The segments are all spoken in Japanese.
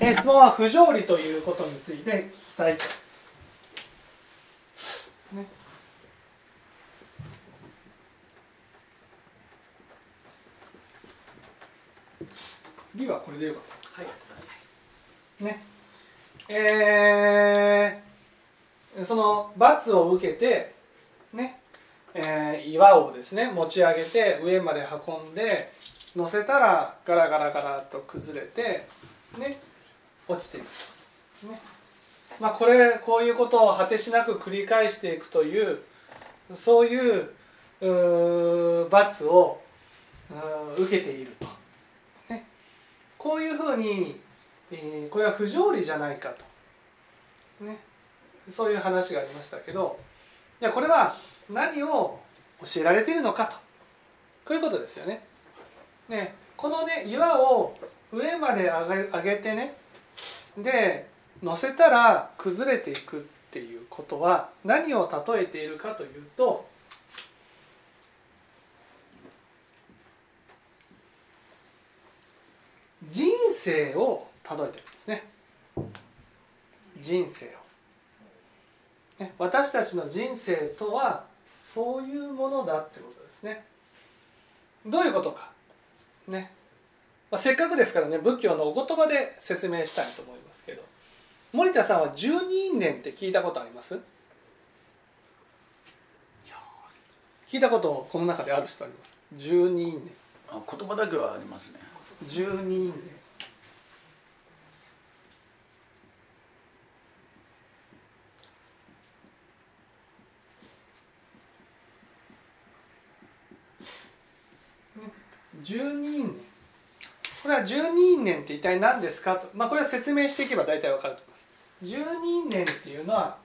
え質問は不条理ということについて聞きたいと。ね次はこれでよかった。はい、ねえーその罰を受けてね、えー岩をですね持ち上げて上まで運んで乗せたらガラガラガラと崩れてね落ちていく、ね。まあ、これこういうことを果てしなく繰り返していくというそういうう罰をう受けていると、ね、こういうふうにえーこれは不条理じゃないかと、ね、そういう話がありましたけどじゃあこれは何を教えられているのかと。こういうことですよね。ね。このね岩を上まで上げ上げてねで乗せたら崩れていくっていうことは何を例えているかというと人生を例えてるんですね。人生を、ね、私たちの人生とはそういうものだってことですね。どういうことか。ね、まあ、せっかくですからね仏教のお言葉で説明したいと思いますけど。森田さんは十二因縁って聞いたことあります？聞いたことこの中である人あります？十二因あ言葉だけはありますね。縁十二因縁十二因縁これは十二因縁って一体何ですかと、まあ、これは説明していけば大体わかると思います。十二因縁っていうのは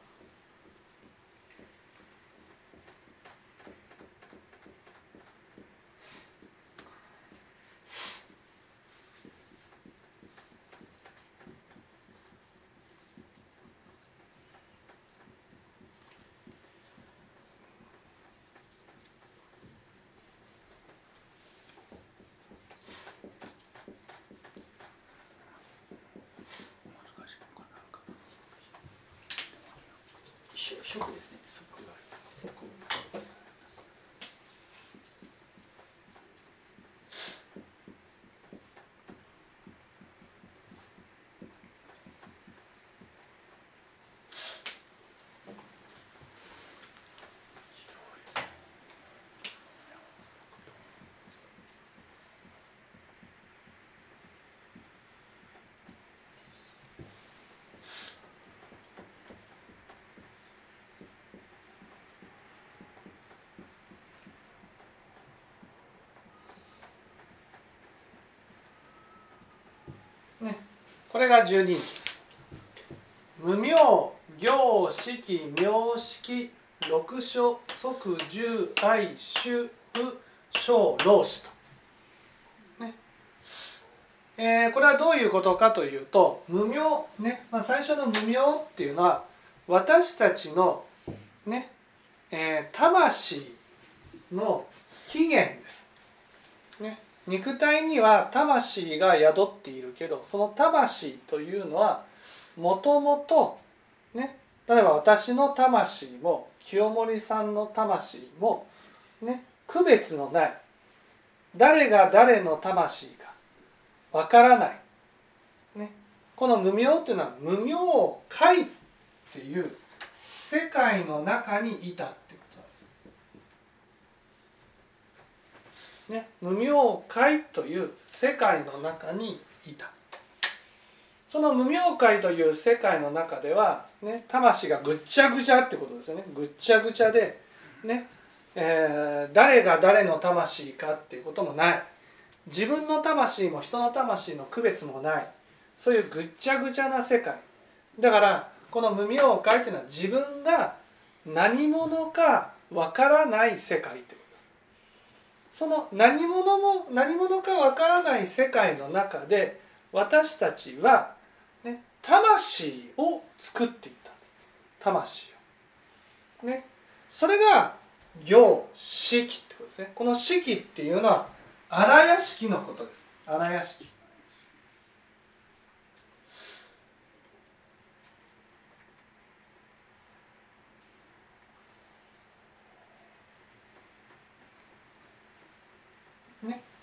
難しいのかな。し食ですね。食が。これが十二因です。無名行式名式六所即十愛主う小老子と、ね。えーこれはどういうことかというと無名ね、まあ、最初の無名っていうのは私たちのね、えー魂の起源です、肉体には魂が宿っているけどその魂というのはもともとね例えば私の魂も清盛さんの魂もね区別のない誰が誰の魂かわからない、ね、この無名っていうのは無名界っていう世界の中にいたっていうことなんですね、無明界という世界の中にいた。その無明界という世界の中では、ね、魂がぐっちゃぐちゃってことですよね。ぐっちゃぐちゃで、ねえー誰が誰の魂かっていうこともない。自分の魂も人の魂の区別もない。そういうぐっちゃぐちゃな世界。だからこの無明界っていうのは自分が何者かわからない世界ってこと。ですその何者も何者かわからない世界の中で私たちは、ね、魂を作っていったんです。魂を。ね、それが行式ってことですね。この式っていうのは荒屋敷のことです。荒屋敷。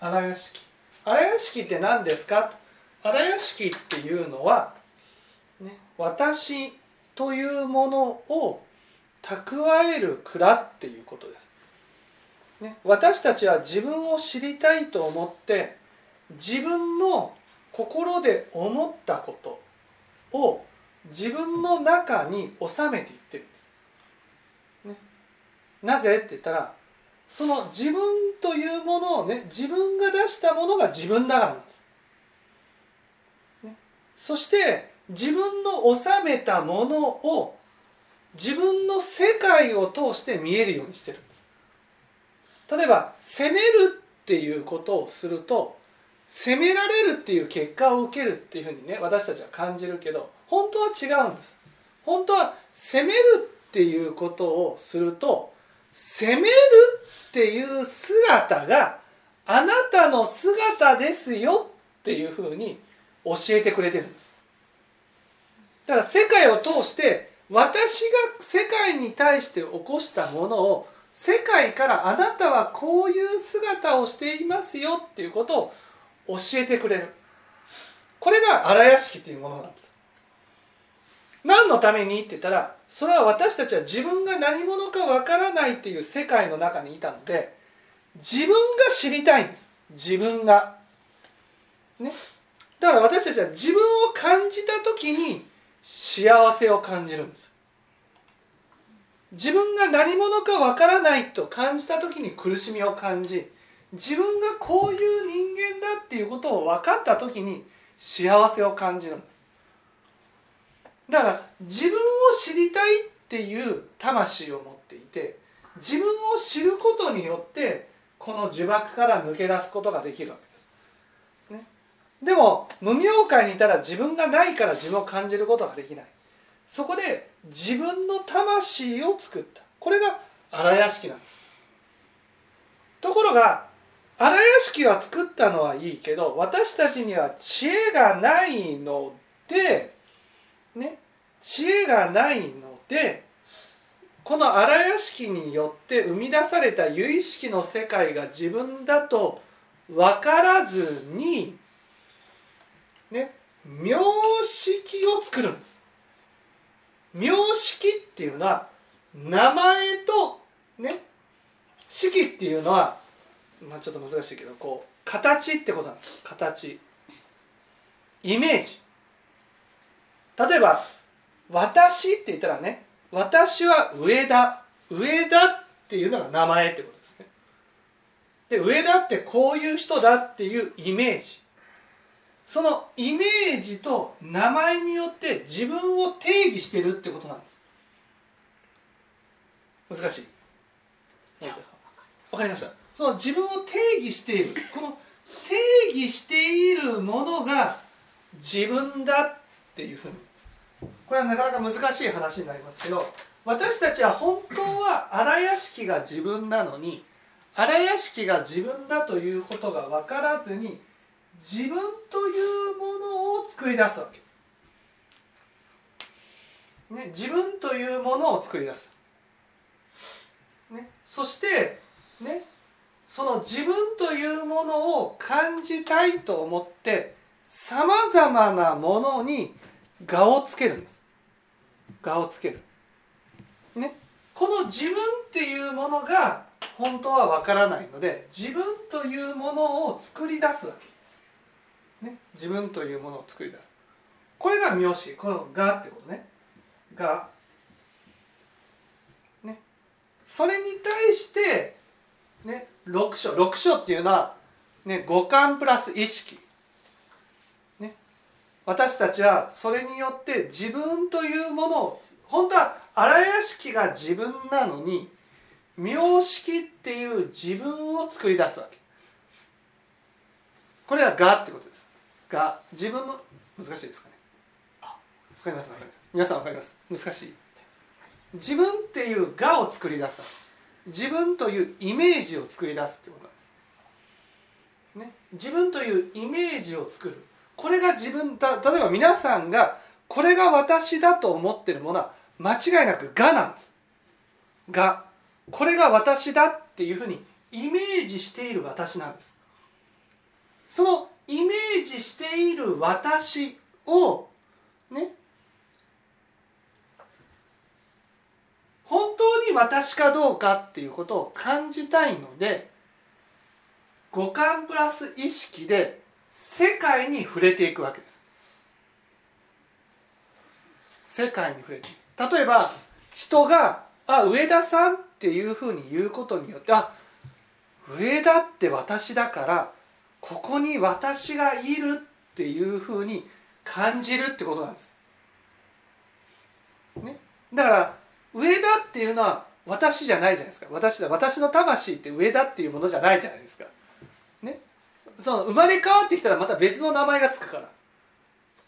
荒屋敷。荒屋敷って何ですか？荒屋敷っていうのは、ね、私というものを蓄える蔵っていうことです、ね、私たちは自分を知りたいと思って自分の心で思ったことを自分の中に収めていってるんです、ね、なぜ？って言ったらその自分というものをね自分が出したものが自分だからなんです、ね、そして自分の収めたものを自分の世界を通して見えるようにしてるんです。例えば責めるっていうことをすると責められるっていう結果を受けるっていうふうにね私たちは感じるけど本当は違うんです。本当は責めるっていうことをすると責めるっていう姿があなたの姿ですよっていうふうに教えてくれてるんです。だから世界を通して私が世界に対して起こしたものを世界からあなたはこういう姿をしていますよっていうことを教えてくれる。これが荒屋敷っていうものなんです。何のためにって言ったらそれは私たちは自分が何者かわからないっていう世界の中にいたので自分が知りたいんです。自分が。ね。だから私たちは自分を感じた時に幸せを感じるんです。自分が何者かわからないと感じた時に苦しみを感じ自分がこういう人間だっていうことを分かった時に幸せを感じるんです。だから自分を知りたいっていう魂を持っていて自分を知ることによってこの呪縛から抜け出すことができるわけです、ね、でも無明界にいたら自分がないから自分を感じることができない。そこで自分の魂を作った。これが荒屋敷なんです。ところが荒屋敷は作ったのはいいけど私たちには知恵がないのでね知恵がないのでこの荒屋敷によって生み出された有意識の世界が自分だと分からずにね名式を作るんです。名式っていうのは名前とね式っていうのはまあちょっと難しいけどこう形ってことなんです。形。イメージ。例えば「私」って言ったらね「私は上田」「上田」っていうのが名前ってことですね。で上田ってこういう人だっていうイメージ。そのイメージと名前によって自分を定義してるってことなんです。難しい。わかりました。その自分を定義している。この定義しているものが自分だっていうふうにこれはなかなか難しい話になりますけど私たちは本当は荒屋敷が自分なのに荒屋敷が自分だということが分からずに自分というものを作り出すわけ、ね、自分というものを作り出す、ね、そしてねその自分というものを感じたいと思ってさまざまなものに我をつけるんです。我をつける。ね。この自分っていうものが本当はわからないので自分というものを作り出すわけ、ね、自分というものを作り出す。これが名詞。この「が」ってことね「が」ね。それに対してね。6章6章っていうのは、ね、五感プラス意識。私たちはそれによって自分というものを本当は荒屋敷が自分なのに名式っていう自分を作り出すわけ。これは「が」ってことです「が」自分の難しいですかね。わかります？わかります。皆さんわかります？難しい。自分っていう「が」を作り出す自分というイメージを作り出すってことなんです、ね、自分というイメージを作るこれが自分だ例えば皆さんがこれが私だと思ってるものは間違いなく「が」なんです。がこれが私だっていうふうにイメージしている私なんです。そのイメージしている私をね本当に私かどうかっていうことを感じたいので五感プラス意識で世界に触れていくわけです世界に触れて例えば人が「あ上田さん」っていうふうに言うことによってあ上田って私だからここに私がいるっていうふうに感じるってことなんです。ね、だから上田っていうのは私じゃないじゃないですか私だ私の魂って上田っていうものじゃないじゃないですか。その生まれ変わってきたらまた別の名前がつくから。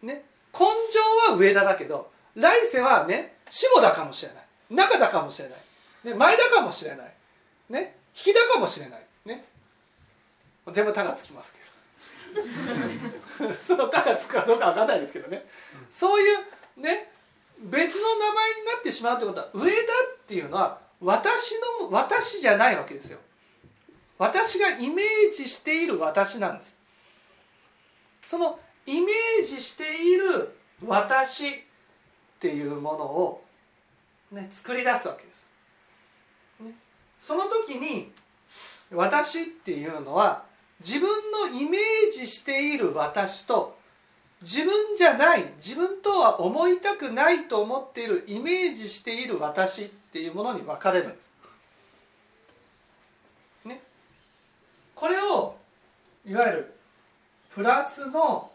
ね、根性は上田だけど来世はね下田かもしれない。中田かもしれない、ね、前田かもしれない。ね引田かもしれない。ね。全部「田」がつきますけど。その「田」がつくかどうか分かんないですけどね、そういうね別の名前になってしまうってことは上田っていうのは私の私じゃないわけですよ。私がイメージしている私なんです。そのイメージしている私っていうものを、ね、作り出すわけです、ね、その時に私っていうのは自分のイメージしている私と自分じゃない自分とは思いたくないと思っているイメージしている私っていうものに分かれるんです。これをいわゆるプラスの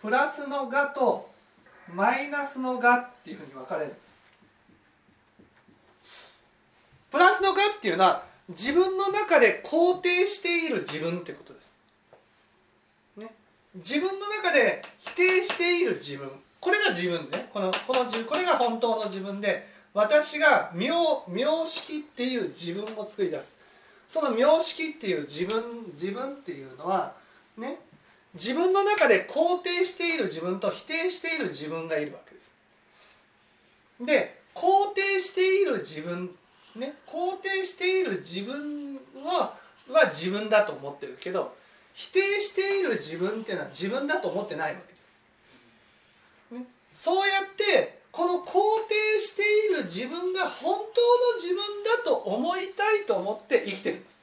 プラスのがとマイナスのがっていうふうに分かれる。プラスのがっていうのは自分の中で肯定している自分ってことです。ね、自分の中で否定している自分これが自分ねこのこのこれが本当の自分で私が名名式っていう自分を作り出すその名式っていう自分自分っていうのはね自分の中で肯定している自分と否定している自分がいるわけです。で肯定している自分ね肯定している自分はは自分だと思ってるけど否定している自分っていうのは自分だと思ってないわけです。ね、そうやってこの肯定している自分が本当の自分だと思いたいと思って生きてるんです。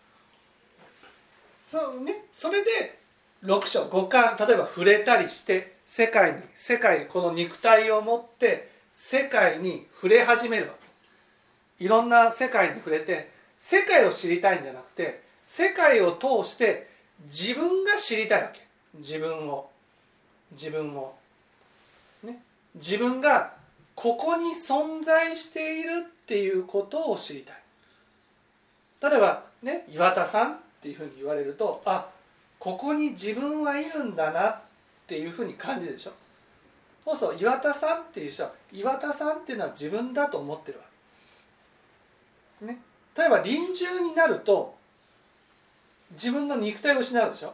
そうね、それで6章五感例えば触れたりして世界に世界この肉体を持って世界に触れ始めるわけ。いろんな世界に触れて世界を知りたいんじゃなくて世界を通して自分が知りたいわけ。自分を。自分をね自分がここに存在しているっていうことを知りたい。例えばね岩田さんっていうふうに言われるとあここに自分はいるんだなっていうふうに感じるでしょ。そうそう岩田さんっていう人は岩田さんっていうのは自分だと思ってるわけ、ね、例えば臨終になると自分の肉体を失うでしょ。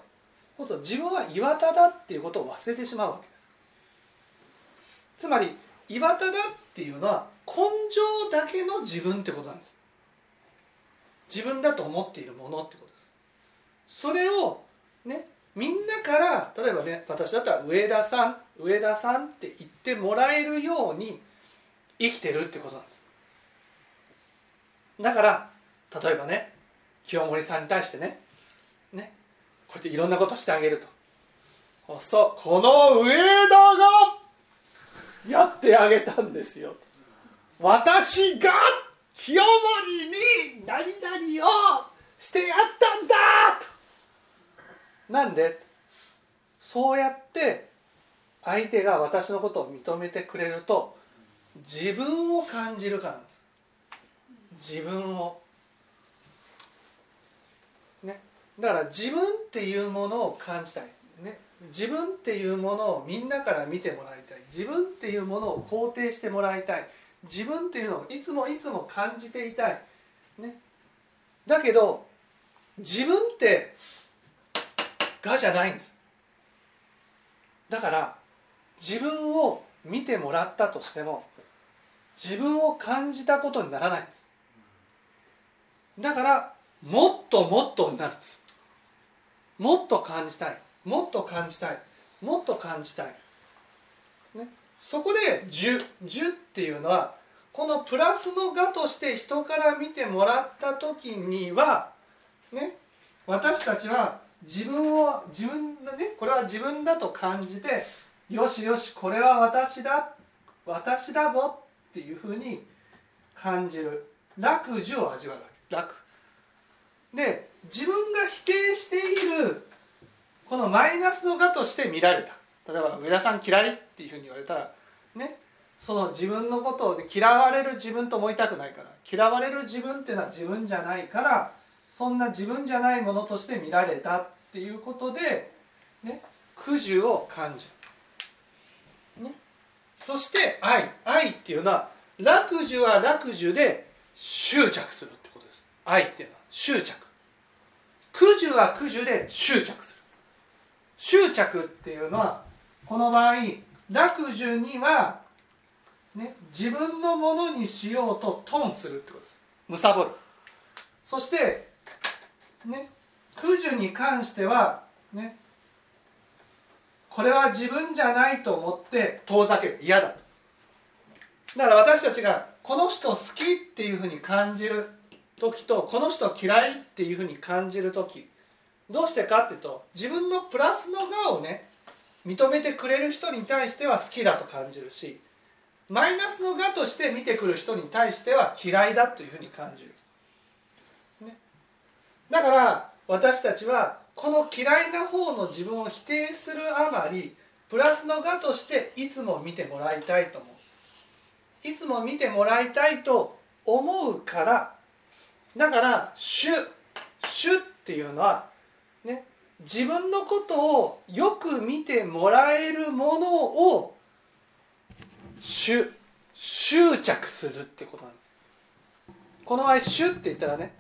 そうすると自分は岩田だっていうことを忘れてしまうわけです。つまり岩田だっていうのは根性だけの自分ってことなんです。自分だと思っているものってことです。それをねみんなから例えばね私だったら上田さん上田さんって言ってもらえるように生きてるってことなんです。だから例えばね清盛さんに対してねねこうやっていろんなことしてあげると。そうこの上田がやってあげたんですよ。私が清盛に何々をしてやったんだ！と。なんで？そうやって相手が私のことを認めてくれると自分を感じるから自分を。ね。だから自分っていうものを感じたい。ね。自分っていうものをみんなから見てもらいたい。自分っていうものを肯定してもらいたい。自分っていうのをいつもいつも感じていたい。ね。だけど自分ってがじゃないんです。だから自分を見てもらったとしても自分を感じたことにならないんです。だからもっともっとになるんです。もっと感じたい。もっと感じたい。もっと感じたい、ね、そこで「樹」「樹」っていうのはこのプラスの「が」として人から見てもらった時にはね。私たちは自分を自分だねこれは自分だと感じてよしよしこれは私だ私だぞっていうふうに感じる。楽寿を味わう楽。で自分が否定しているこのマイナスのがとして見られた。例えば上田さん嫌いっていうふうに言われたらねその自分のことを、ね、嫌われる自分と思いたくないから嫌われる自分っていうのは自分じゃないからそんな自分じゃないものとして見られたっていうことで、ね、苦樹を感じる、ね、そして愛。愛っていうのは楽樹は楽樹で執着するってことです。愛っていうのは執着。苦樹は苦樹で執着する。執着っていうのはこの場合楽樹には、ね、自分のものにしようとトンするってことです。貪る。そしてね苦樹に関してはねこれは自分じゃないと思って遠ざける。嫌だ。とだから私たちがこの人好きっていうふうに感じる時とこの人嫌いっていうふうに感じる時どうしてかっていうと自分のプラスの側をね認めてくれる人に対しては好きだと感じるしマイナスのがとして見てくる人に対しては嫌いだというふうに感じる、ね、だから私たちはこの嫌いな方の自分を否定するあまりプラスのがとしていつも見てもらいたいと思う。いつも見てもらいたいと思うからだから「主」「主」っていうのはね自分のことをよく見てもらえるものを執着するってことなんです。この場合「主」って言ったらね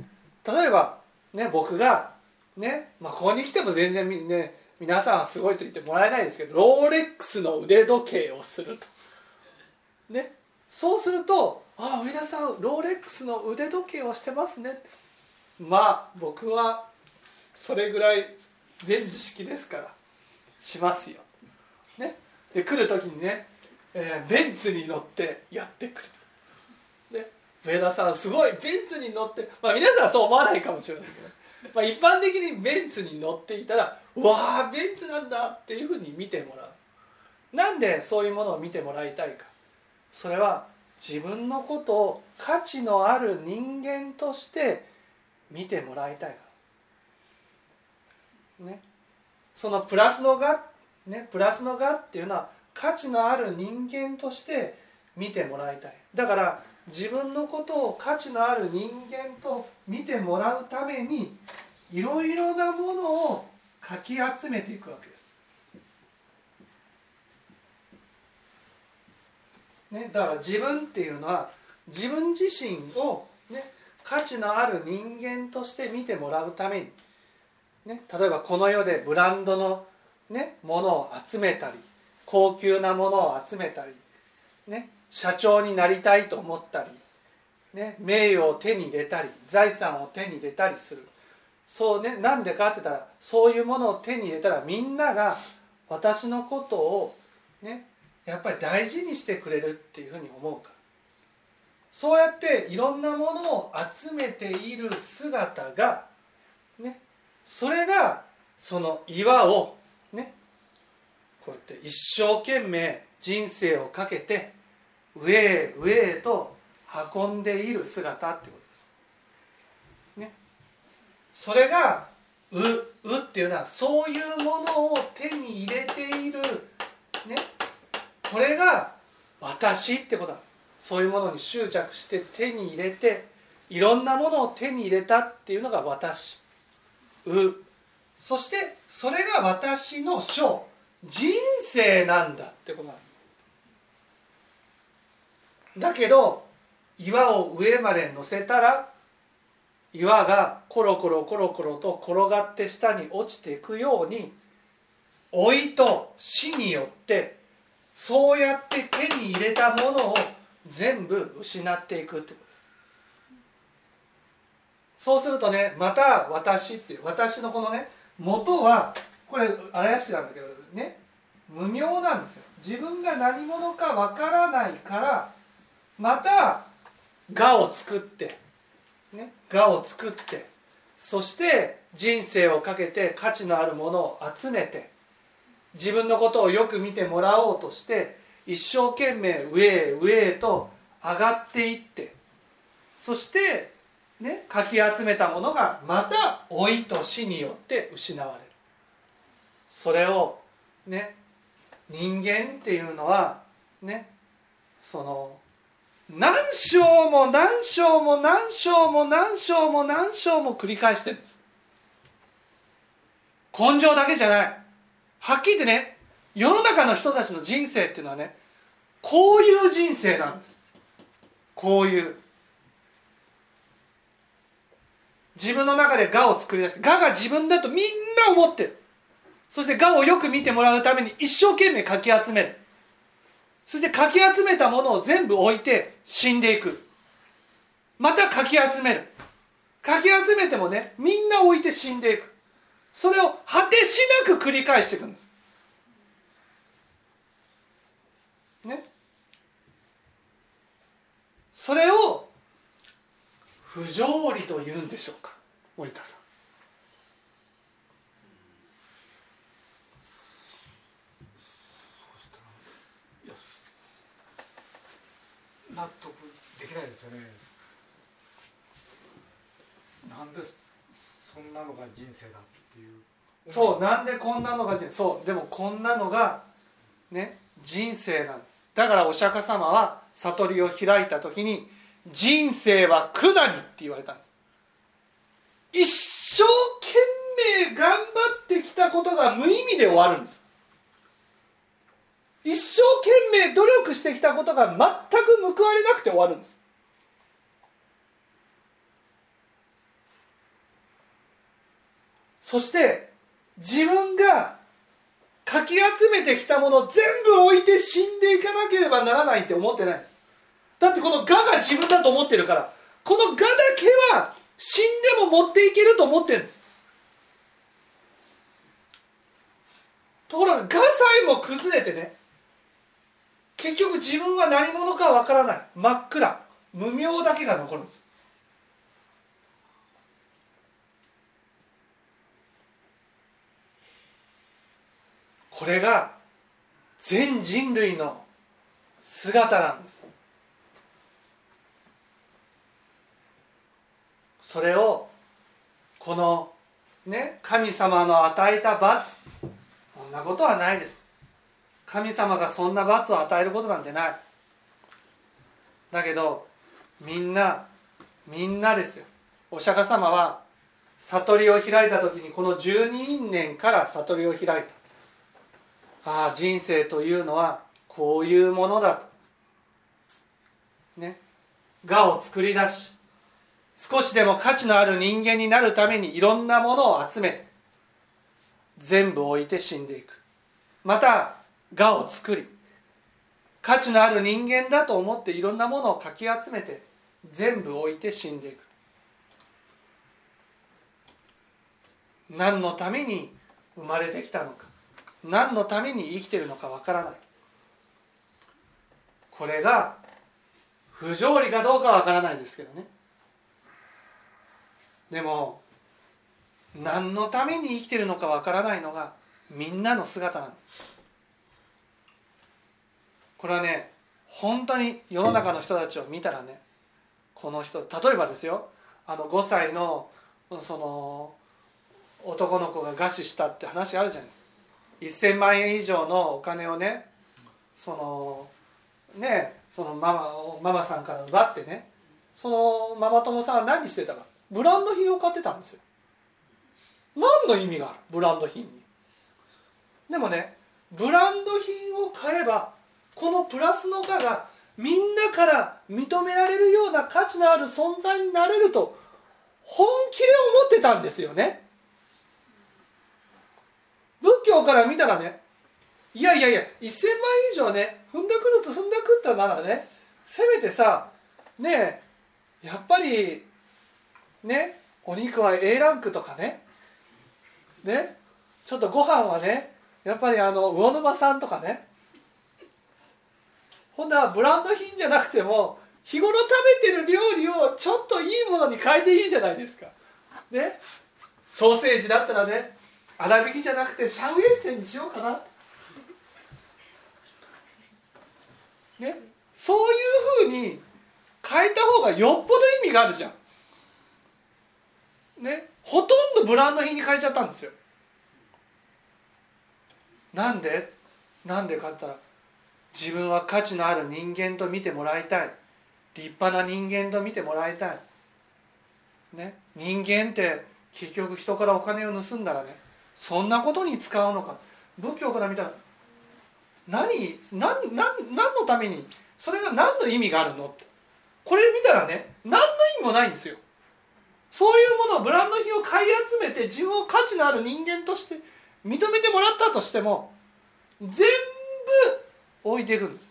例えばね僕がね、まあ、ここに来ても全然ね皆さんはすごいと言ってもらえないですけどローレックスの腕時計をすると。ねそうすると「ああ上田さんローレックスの腕時計をしてますね」まあ僕はそれぐらい全知識ですから。しますよ。ね、で来る時にね、えー、ベンツに乗ってやってくる。で上田さんすごい。ベンツに乗ってまあ皆さんはそう思わないかもしれないけど、まあ、一般的にベンツに乗っていたらうわあベンツなんだっていうふうに見てもらう。なんでそういうものを見てもらいたいか。それは自分のことを価値のある人間として見てもらいたいか。らね。そのプラスのがねプラスのがっていうのは価値のある人間として見てもらいたい。だから自分のことを価値のある人間と見てもらうためにいろいろなものをかき集めていくわけです。ね、だから自分っていうのは自分自身を、ね、価値のある人間として見てもらうために、ね、例えばこの世でブランドの、ね、ものを集めたり高級なものを集めたり、ね、社長になりたいと思ったり、ね、名誉を手に入れたり財産を手に入れたりする。そうねなんでかって言ったらそういうものを手に入れたらみんなが私のことをねやっぱり大事にしてくれるっていうふうに思うから。そうやっていろんなものを集めている姿がねそれがその岩をねこうやって一生懸命人生をかけて上へ上へと運んでいる姿ってことです。ね、それが「う」「う」っていうのはそういうものを手に入れている。ね。これが私ってことなんですそういうものに執着して手に入れていろんなものを手に入れたっていうのが私。う。そしてそれが私の章人生なんだってことなんですだけど岩を上まで乗せたら岩がコロコロコロコロと転がって下に落ちていくように老いと死によってそうやって手に入れたものを全部失っていくってこと。そうするとねまた私って私のこのね元はこれ荒屋敷なんだけどね無名なんですよ。自分が何者かわからないからまた我を作ってね我を作ってそして人生をかけて価値のあるものを集めて自分のことをよく見てもらおうとして一生懸命上へ上へと上がっていってそしてねかき集めたものがまた老いと死によって失われる。それをね人間っていうのはねその何章も何章も何章も何章も何章も繰り返してるんです。根性だけじゃない。はっきり言ってね世の中の人たちの人生っていうのはねこういう人生なんです。こういう自分の中で我を作り出して我が自分だとみんな思ってる。そして我をよく見てもらうために一生懸命かき集める。そしてかき集めたものを全部置いて死んでいく。またかき集める。かき集めてもねみんな置いて死んでいく。それを果てしなく繰り返していくんです。ね。それを不条理と言うんでしょうか？森田さん。納得できないですよね。なんでそんなのが人生だっていう。そうなんでこんなのが人そうでもこんなのがね人生なんです。だからお釈迦様は悟りを開いた時に人生は苦なりって言われたんです。一生懸命頑張ってきたことが無意味で終わるんです。一生懸命努力してきたことが全く報われなくて終わるんです。そして自分がかき集めてきたもの全部置いて死んでいかなければならないって思ってないんです。だってこの我が自分だと思ってるからこの我だけは死んでも持っていけると思ってるんですところが我さえも崩れてね結局自分は何者かわからない。真っ暗。無明だけが残るんです。これが全人類の姿なんです。それをこのね神様の与えた罰。そんなことはないです。神様がそんな罰を与えることなんてない。だけどみんなみんなですよ。お釈迦様は悟りを開いた時にこの12因縁から悟りを開いた。ああ人生というのはこういうものだと。ね。我を作り出し少しでも価値のある人間になるためにいろんなものを集めて全部置いて死んでいく。また我を作り価値のある人間だと思っていろんなものをかき集めて全部置いて死んでいく。何のために生まれてきたのか何のために生きてるのかわからない。これが不条理かどうかわからないですけどね。でも何のために生きてるのかわからないのがみんなの姿なんです。これはね本当に世の中の人たちを見たらねこの人例えばですよあの5歳のその男の子が餓死したって話あるじゃないですか。1000万円以上のお金をねそのねそのママママさんから奪ってねそのママ友さんは何してたか。ブランド品を買ってたんですよ。何の意味がある？ブランド品に。でもねブランド品を買えばこのプラスの価がみんなから認められるような価値のある存在になれると本気で思ってたんですよね。仏教から見たらねいやいやいや1000万以上ね踏んだくると踏んだくったならねせめてさねえやっぱりねお肉は A ランクとかね。ねちょっとご飯はねやっぱりあの魚沼さんとかね。ほんならブランド品じゃなくても日頃食べてる料理をちょっといいものに変えていいじゃないですか。ねソーセージだったらね粗挽きじゃなくてシャウエッセンにしようかな。ねそういうふうに変えた方がよっぽど意味があるじゃん。ねほとんどブランド品に変えちゃったんですよ。なんで？なんでかって言ったら自分は価値のある人間と見てもらいたい。立派な人間と見てもらいたい、ね、人間って結局人からお金を盗んだらねそんなことに使うのか。仏教から見たら何何何何のためにそれが何の意味があるのって。これ見たらね何の意味もないんですよ。そういうものをブランド品を買い集めて自分を価値のある人間として認めてもらったとしても全部置いていくんです。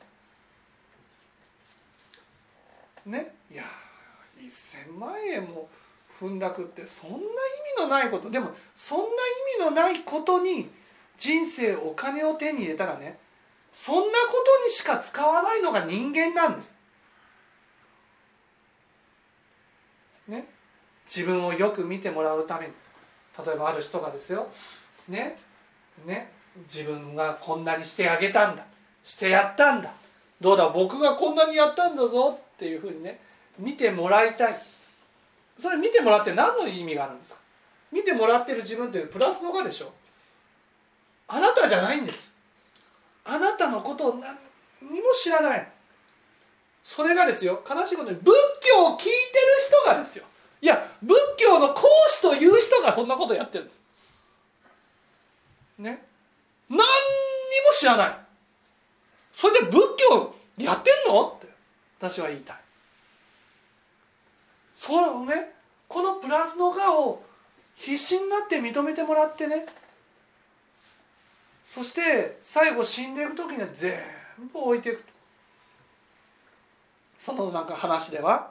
ね？いや1000万円も踏んだくってそんな意味のないこと。でもそんな意味のないことに人生お金を手に入れたらねそんなことにしか使わないのが人間なんですね自分をよく見てもらうために例えばある人がですよねね自分がこんなにしてあげたんだしてやったんだどうだ僕がこんなにやったんだぞっていうふうにね見てもらいたい。それ見てもらって何の意味があるんですか？見てもらってる自分ってプラスのがでしょ？あなたじゃないんです。あなたのことを何にも知らないそれがですよ悲しいことに仏教を聞いてる人がですよ。いや仏教の講師という人がそんなことやってるんです。ね。何にも知らない。それで仏教やってんの？って私は言いたい。そのねこのプラスの我を必死になって認めてもらってね。そして最後死んでいく時には全部置いていくと。そのなんか話では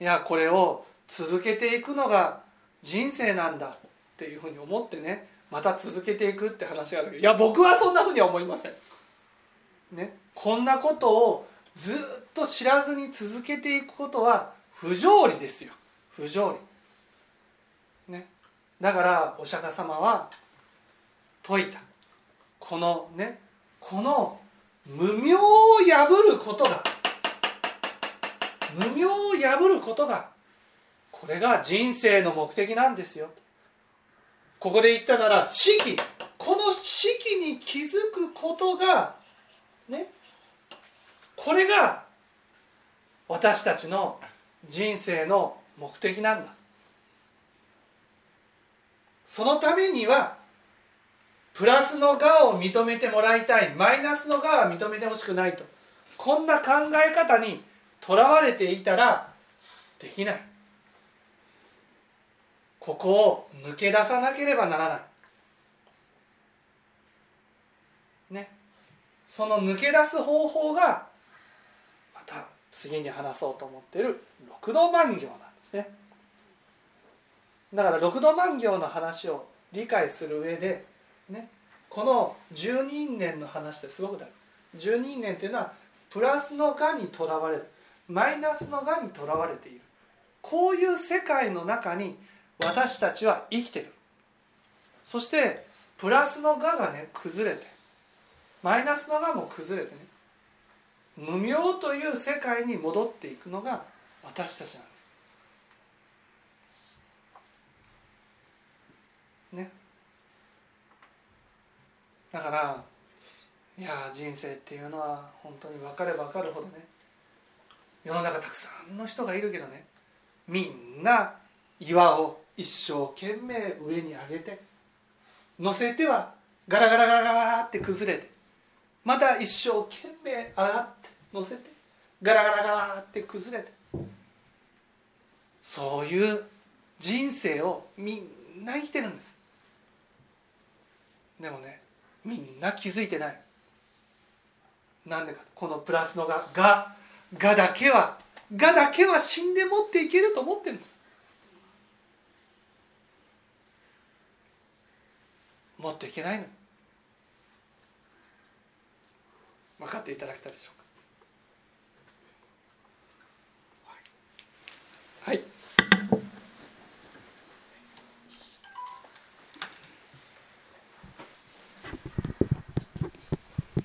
いやこれを続けていくのが人生なんだっていうふうに思ってねまた続けていくって話があるけどいや僕はそんなふうには思いません。ね、こんなことをずっと知らずに続けていくことは不条理ですよ不条理。ね、だからお釈迦様は説いたこのねこの無明を破ることが無明を破ることがこれが人生の目的なんですよ。ここで言ったなら四季。この四季に気づくことがね。これが私たちの人生の目的なんだ。そのためにはプラスの側を認めてもらいたいマイナスの側は認めてほしくないと。こんな考え方にとらわれていたらできない。ここを抜け出さなければならない。ね。その抜け出す方法がまた次に話そうと思ってる六度万行なんですね。だから六度万行の話を理解する上でね。この十人年の話ってすごく大事。十人年っていうのはプラスのがにとらわれる。マイナスのがにとらわれている。こういう世界の中に私たちは生きてる。そしてプラスのががね崩れてマイナスのがも崩れてね無明という世界に戻っていくのが私たちなんです。ね。だからいや人生っていうのは本当に分かれば分かるほどね世の中たくさんの人がいるけどねみんな岩を一生懸命上に上げて乗せてはガラガラガラガラって崩れてまた一生懸命上がって乗せてガラガラガラって崩れてそういう人生をみんな生きてるんです。でもねみんな気づいてない。なんでかこのプラスのが「が」「が」だけは「が」だけは死んで持っていけると思ってるんです。持っていけないの。分かっていただけたでしょうか。はい、はい。